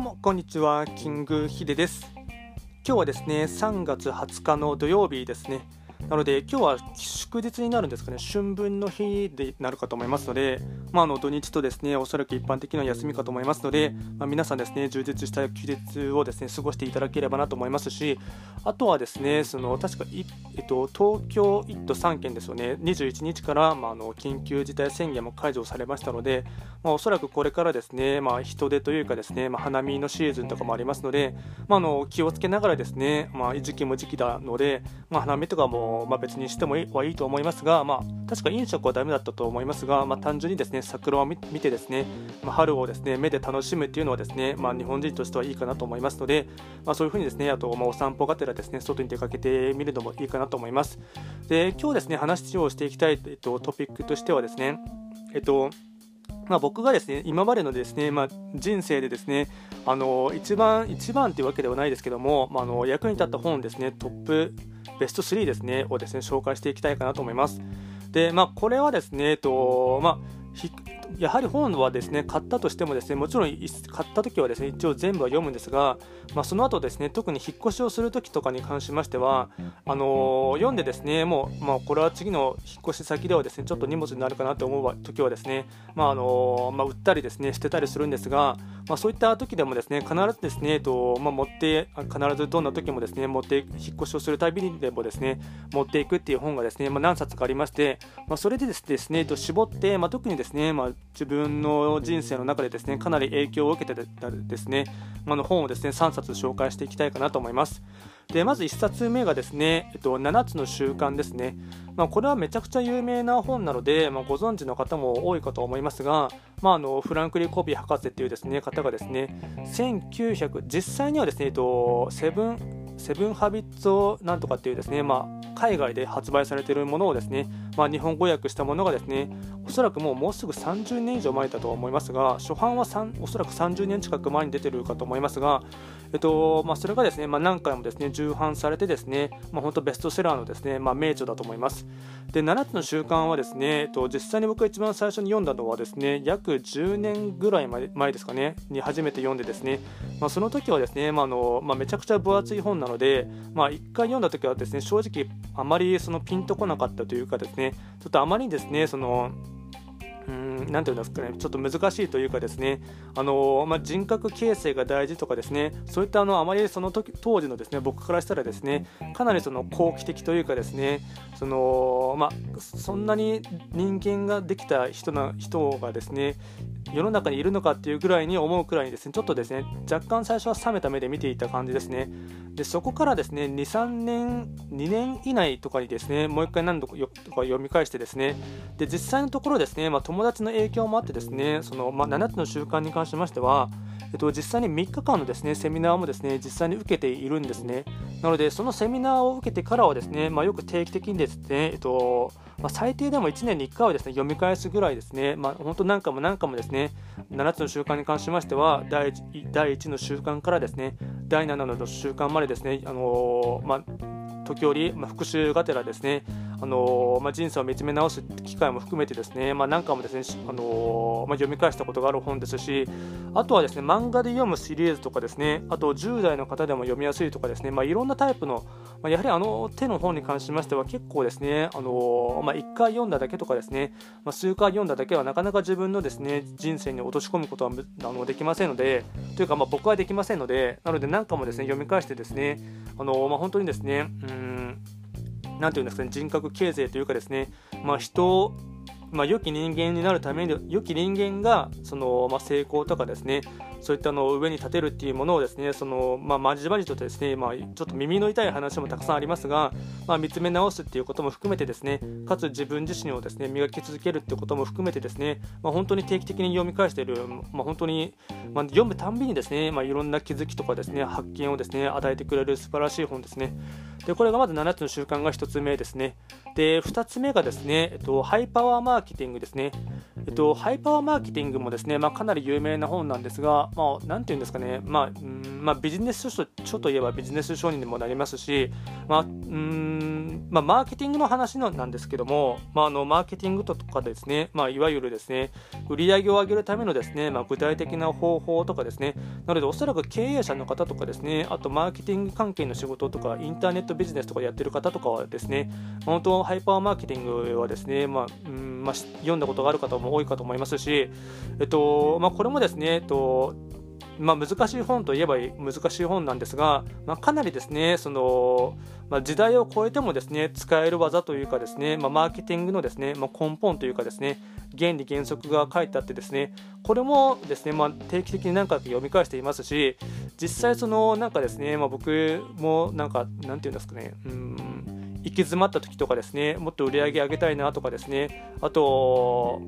うもこんにちは。キングヒデです。今日はですね3月20日の土曜日ですね。なので今日は祝日になるんですかね。春分の日でなるかと思いますので、まあ、あの土日とですねおそらく一般的な休みかと思いますので、まあ、皆さんですね充実した休日をですね過ごしていただければなと思いますしあとはですねその確かえっと、東京1都3県ですよね。21日から、まあ、あの緊急事態宣言も解除されましたので、まあ、おそらくこれからですね、まあ、人出というかですね、まあ、花見のシーズンとかもありますので、まあ、あの気をつけながらですね、まあ、時期も時期なので、まあ、花見とかも、まあ、別にしてもいいはいいと思いますが、まあ、確か飲食はダメだったと思いますが、まあ、単純にですね桜を見てですね、まあ、春をですね目で楽しむっていうのはですね、まあ、日本人としてはいいかなと思いますので、まあ、そういうふうにですねあと、まあ、お散歩がてらですね外に出かけてみるのもいいかなと思います。で今日ですね話をしていきたい、えっと、トピックとしてはですねえっとまあ、僕がですね今までのですね、まあ、人生でですねあの一番一番というわけではないですけども、まあ、あの役に立った本ですねトップベスト3ですねをですね紹介していきたいかなと思います。で、まあ、これはですね、えっとまあ、やはり本はですね買ったとしてもですねもちろん買った時はですね一応全部は読むんですが、まあ、その後ですね特に引っ越しをする時とかに関しましてはあのー、読んでですねもう、まあ、これは次の引っ越し先ではですねちょっと荷物になるかなと思う時はですね、まああのー、まあ、売ったりですね捨てたりするんですが、まあ、そういった時でもですね必ずですね、えっとまあ、持って必ずどんな時もですね持って引っ越しをするたびにでもですね持っていくっていう本がですね、まあ、何冊かありまして、まあ、それでですね、えっと、絞って、まあ、特にですね、まあ、自分の人生の中でですねかなり影響を受けてたですね、あの本をですね3冊紹介していきたいかなと思います。でまず1冊目がですね、えっと、7つの習慣ですね、まあ、これはめちゃくちゃ有名な本なので、まあ、ご存知の方も多いかと思いますが、まあ、あのフランクリー・コビー博士っていうですね方がですね1900実際にはですね、えっと、セブンセブンハビッツをなんとかっていうですね、まあ、海外で発売されているものをですね、まあ、日本語訳したものがですねおそらくもうもうすぐ30年以上前だと思いますが初版はおそらく30年近く前に出てるかと思いますが、えっとまあ、それがですね、まあ、何回もですね重版されてですね、まあ、本当ベストセラーのですね、まあ、名著だと思います。で7つの習慣はですね、えっと、実際に僕が一番最初に読んだのはですね約10年ぐらい前ですかねに初めて読んでですね、まあ、その時はですね、まあのまあ、めちゃくちゃ分厚い本なので、まあ、1回読んだ時はですね正直あまりそのピンとこなかったというかですねちょっとあまりにですねそのうんていうんですかねちょっと難しいというかですねあの、まあ、人格形成が大事とかですねそういったあのあまりその時当時のですね僕からしたらですねかなりその好奇的というかですねその、まあ、そんなに人間ができた人な人がですね世の中にいるのかっていうぐらいに思うくらいにですねちょっとですね若干最初は冷めた目で見ていた感じですねでそこからですね23年2年以内とかにですねもう一回何度か読み返してですねで実際のところですね、まあ、友達の影響もあってですねその、まあ、7つの習慣に関しましてはえっと、実際に3日間のですねセミナーもですね実際に受けているんですね。なので、そのセミナーを受けてからはですね、まあ、よく定期的にですね、えっとまあ、最低でも1年に1回はですね読み返すぐらいですね、まあ、本当何回も何回もですね7つの習慣に関しましては第 1, 第1の習慣からですね第7の習慣までですね、あのー、まあ、時折、まあ、復習がてらですねあの、まあ、人生を見つめ直す機会も含めてですね、まあ、何回もですね、あの、まあ、読み返したことがある本ですしあとはですね漫画で読むシリーズとかですねあと10代の方でも読みやすいとかですね、まあ、いろんなタイプの、まあ、やはりあの手の本に関しましては結構ですね、あのまあ、1回読んだだけとかですね、まあ、数回読んだだけはなかなか自分のですね人生に落とし込むことはあのできませんのでというかまあ僕はできませんのでなので何回もですね読み返してですね、あのまあ、本当にですねうん何て言うんですかね、人格形成というかですね、まあ、人まあ、良き人間になるために良き人間がその、まあ、成功とかですねそういったのを上に立てるっていうものをですねその、まあ、まじまじとですね、まあ、ちょっと耳の痛い話もたくさんありますが、まあ、見つめ直すっていうことも含めてですねかつ自分自身をですね磨き続けるっていうことも含めてですね、まあ、本当に定期的に読み返している、まあ、本当に、まあ、読むたんびにですね、まあ、いろんな気づきとかですね発見をですね与えてくれる素晴らしい本ですねでこれがまず7つの習慣が1つ目ですねで2つ目がですね、えっと、ハイパワーマーケティングですね。えっと、ハイパワーマーケティングもですね、まあ、かなり有名な本なんですが、まあ、なんていうんですかね、まあ、うんまあ、ビジネス書といえばビジネス書にもなりますし、まあ、うんまあ、マーケティングの話のなんですけども、まあ、あのマーケティングとかですね、まあ、いわゆるですね、売上を上げるためのですね、まあ、具体的な方法とかですね、なのでおそらく経営者の方とかですね、あとマーケティング関係の仕事とか、インターネットビジネスとかやってる方とかはですね、本当、ハイパーマーケティングはですね、まあうんまあ、読んだことがある方も多いかと思いますし、えっとまあ、これもですね、えっとまあ、難しい本といえば難しい本なんですが、まあ、かなりですねその、まあ、時代を超えてもですね使える技というかですね、まあ、マーケティングのですね、まあ、根本というかですね原理原則が書いてあってですねこれもですね、まあ、定期的に何回か読み返していますし実際そのなんかですね、まあ、僕もなんかなんていうんですかねうん行き詰まった時とかですねもっと売り上げ上げたいなとかですねあと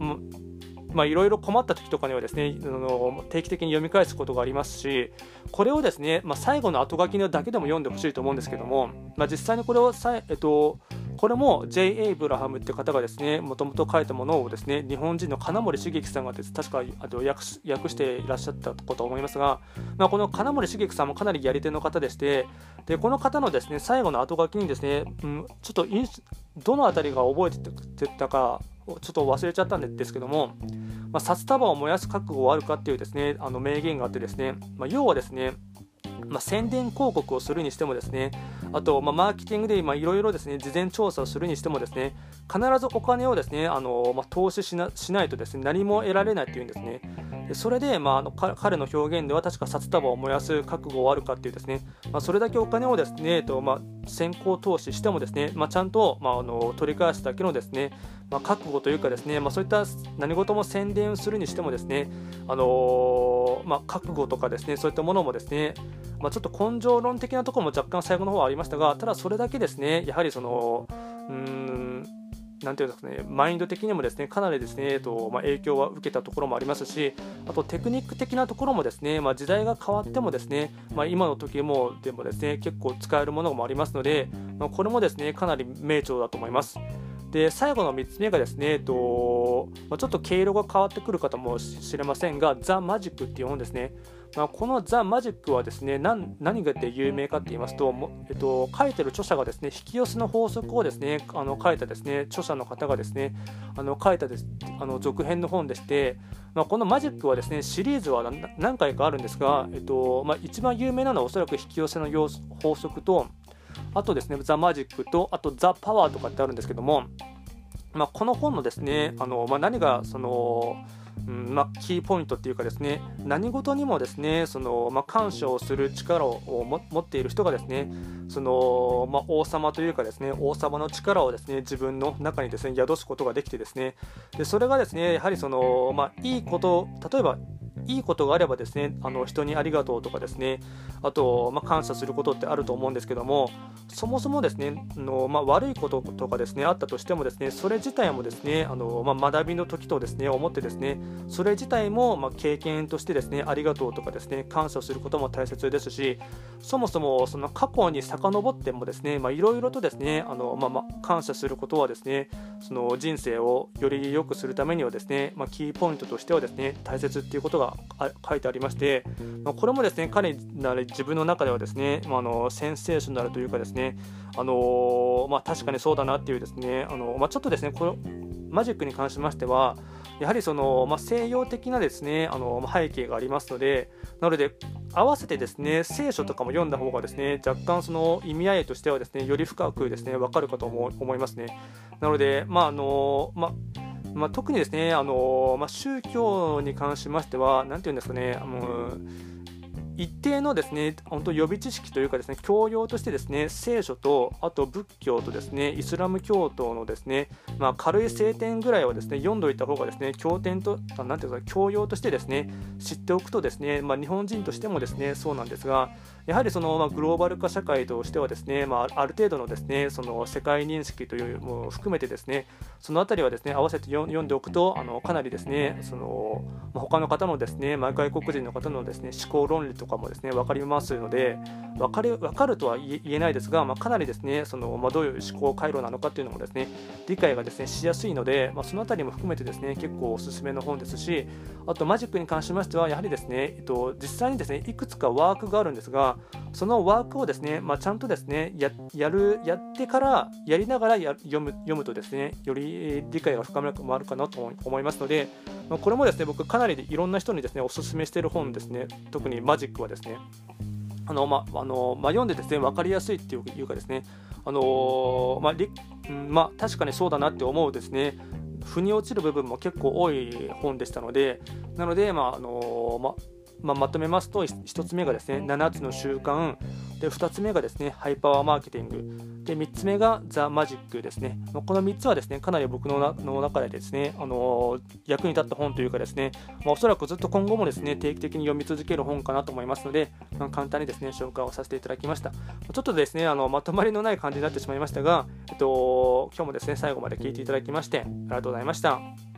まあ、いろいろ困った時とかにはですねあの定期的に読み返すことがありますしこれをですね、まあ、最後の後書きのだけでも読んでほしいと思うんですけども、まあ、実際にこれをさ、えっと、これも J. エイブラハムって方がですねもともと書いたものをですね日本人の金森茂樹さんがです確かあと訳訳していらっしゃったことは思いますが、まあ、この金森茂樹さんもかなりやり手の方でしてでこの方のですね最後の後書きにですね、うん、ちょっとどの辺りが覚えてたかちょっと忘れちゃったんですけども、まあ、札束を燃やす覚悟はあるかっていうですねあの名言があってですね、まあ、要はですねまあ、宣伝広告をするにしてもですねあと、まあ、マーケティングでいろいろですね事前調査をするにしてもですね必ずお金をですねあの、まあ、投資しないとですね何も得られないっていうんですね。それで、まあ、あの彼の表現では確か札束を燃やす覚悟はあるかっていうですね、まあ、それだけお金をですね、えっとまあ、先行投資してもですね、まあ、ちゃんと、まあ、あの取り返すだけのですね、まあ、覚悟というかですね、まあ、そういった何事も宣伝するにしてもですね、あのー、まあ、覚悟とかですねそういったものもですね、まあ、ちょっと根性論的なところも若干最後の方はありましたがただそれだけですねやはりそのうんなんていうんですかね、マインド的にもですねかなりですね、えっとまあ、影響は受けたところもありますし、あとテクニック的なところもですね、まあ、時代が変わってもですね、まあ、今の時もでもですね結構使えるものもありますので、まあ、これもですねかなり名著だと思います。で最後の3つ目がですね、えっとまあ、ちょっと毛色が変わってくる方もしれませんが、ザ・マジックっていう本ですね。まあ、このザ・マジックはですね何何がで有名かって言いますとえっと、書いてる著者がですね引き寄せの法則をですねあの書いたですね著者の方がですねあの書いたですあの続編の本でして、まあ、このマジックはですねシリーズは何回かあるんですが、えっとまあ、一番有名なのはおそらく引き寄せの法則とあとですねザ・マジックとあとザ・パワーとかってあるんですけども、まあ、この本のですねあの、まあ、何がそのうんまあ、キーポイントっていうかですね何事にもですねその、まあ、感謝をする力を持っている人がですねその、まあ、王様というかですね王様の力をですね自分の中にですね宿すことができてですねでそれがですねやはりその、まあ、いいこと例えばいいことがあればですねあの人にありがとうとかですねあと、まあ、感謝することってあると思うんですけどもそもそもですねの、まあ、悪いこととかですねあったとしてもですねそれ自体もですねあの、まあ、学びの時とですね思ってですねそれ自体も、ま経験としてですねありがとうとかですね感謝することも大切ですしそもそもその過去に遡ってもですねいろいろとですねあの、まま感謝することはですねその人生をより良くするためにはですね、まキーポイントとしてはですね大切っていうことが書いてありまして、まこれもですね彼なり自分の中ではですね、まあ、のセンセーショナルというかですね、あのまあ、確かにそうだなっていうですね、あのまあ、ちょっとですねこのマジックに関しましてはやはりその、まあ、西洋的なですねあの背景がありますのでなので合わせてですね聖書とかも読んだ方がですね若干その意味合いとしてはですねより深くですね分かるかと思いますね。なのでまああのまあまあ、特にですね、あのまあ、宗教に関しましては、なんていうんですかね、あの一定のですね本当予備知識というかですね教養としてですね聖書とあと仏教とですねイスラム教徒のですねまあ、軽い聖典ぐらいはですね読んどいた方がですね経典とあなんていうか教養としてですね知っておくとですねまあ、日本人としてもですねそうなんですがやはりその、まあ、グローバル化社会としてはですね、まあ、ある程度のですねその世界認識というも含めてですねそのあたりはですね合わせて読んでおくとあのかなりですねその、まあ、他の方のですね、まあ、外国人の方のですね思考論理とかもですね分かりますので分かる分かるとは言えないですが、まあ、かなりですねその、まあ、どういう思考回路なのかっていうのもですね理解がですねしやすいので、まあ、その辺りも含めてですね結構おすすめの本ですしあとマジックに関しましてはやはりですね、えっと、実際にですねいくつかワークがあるんですがそのワークをですね、まあ、ちゃんとですねやるやってからやりながら読む読むとですねより理解が深まるかなと思いますので、まあ、これもですね僕かなりいろんな人にですねおすすめしている本ですね。特にマジックはですね。あのまあのまあ、読んでですね分かりやすいっていうかですね、あのまあまあ、確かにそうだなって思うですね腑に落ちる部分も結構多い本でしたのでなので、まああのままあ、まとめますと1つ目がですね7つの習慣。で2つ目がですねハイパワーマーケティング。で3つ目がザ・マジックですね。この3つはですねかなり僕のの中でですね、あの役に立った本というかですね、まあ、おそらくずっと今後もですね定期的に読み続ける本かなと思いますので、まあ、簡単にですね紹介をさせていただきました。ちょっとですねあのまとまりのない感じになってしまいましたが、えっと、今日もですね最後まで聞いていただきましてありがとうございました。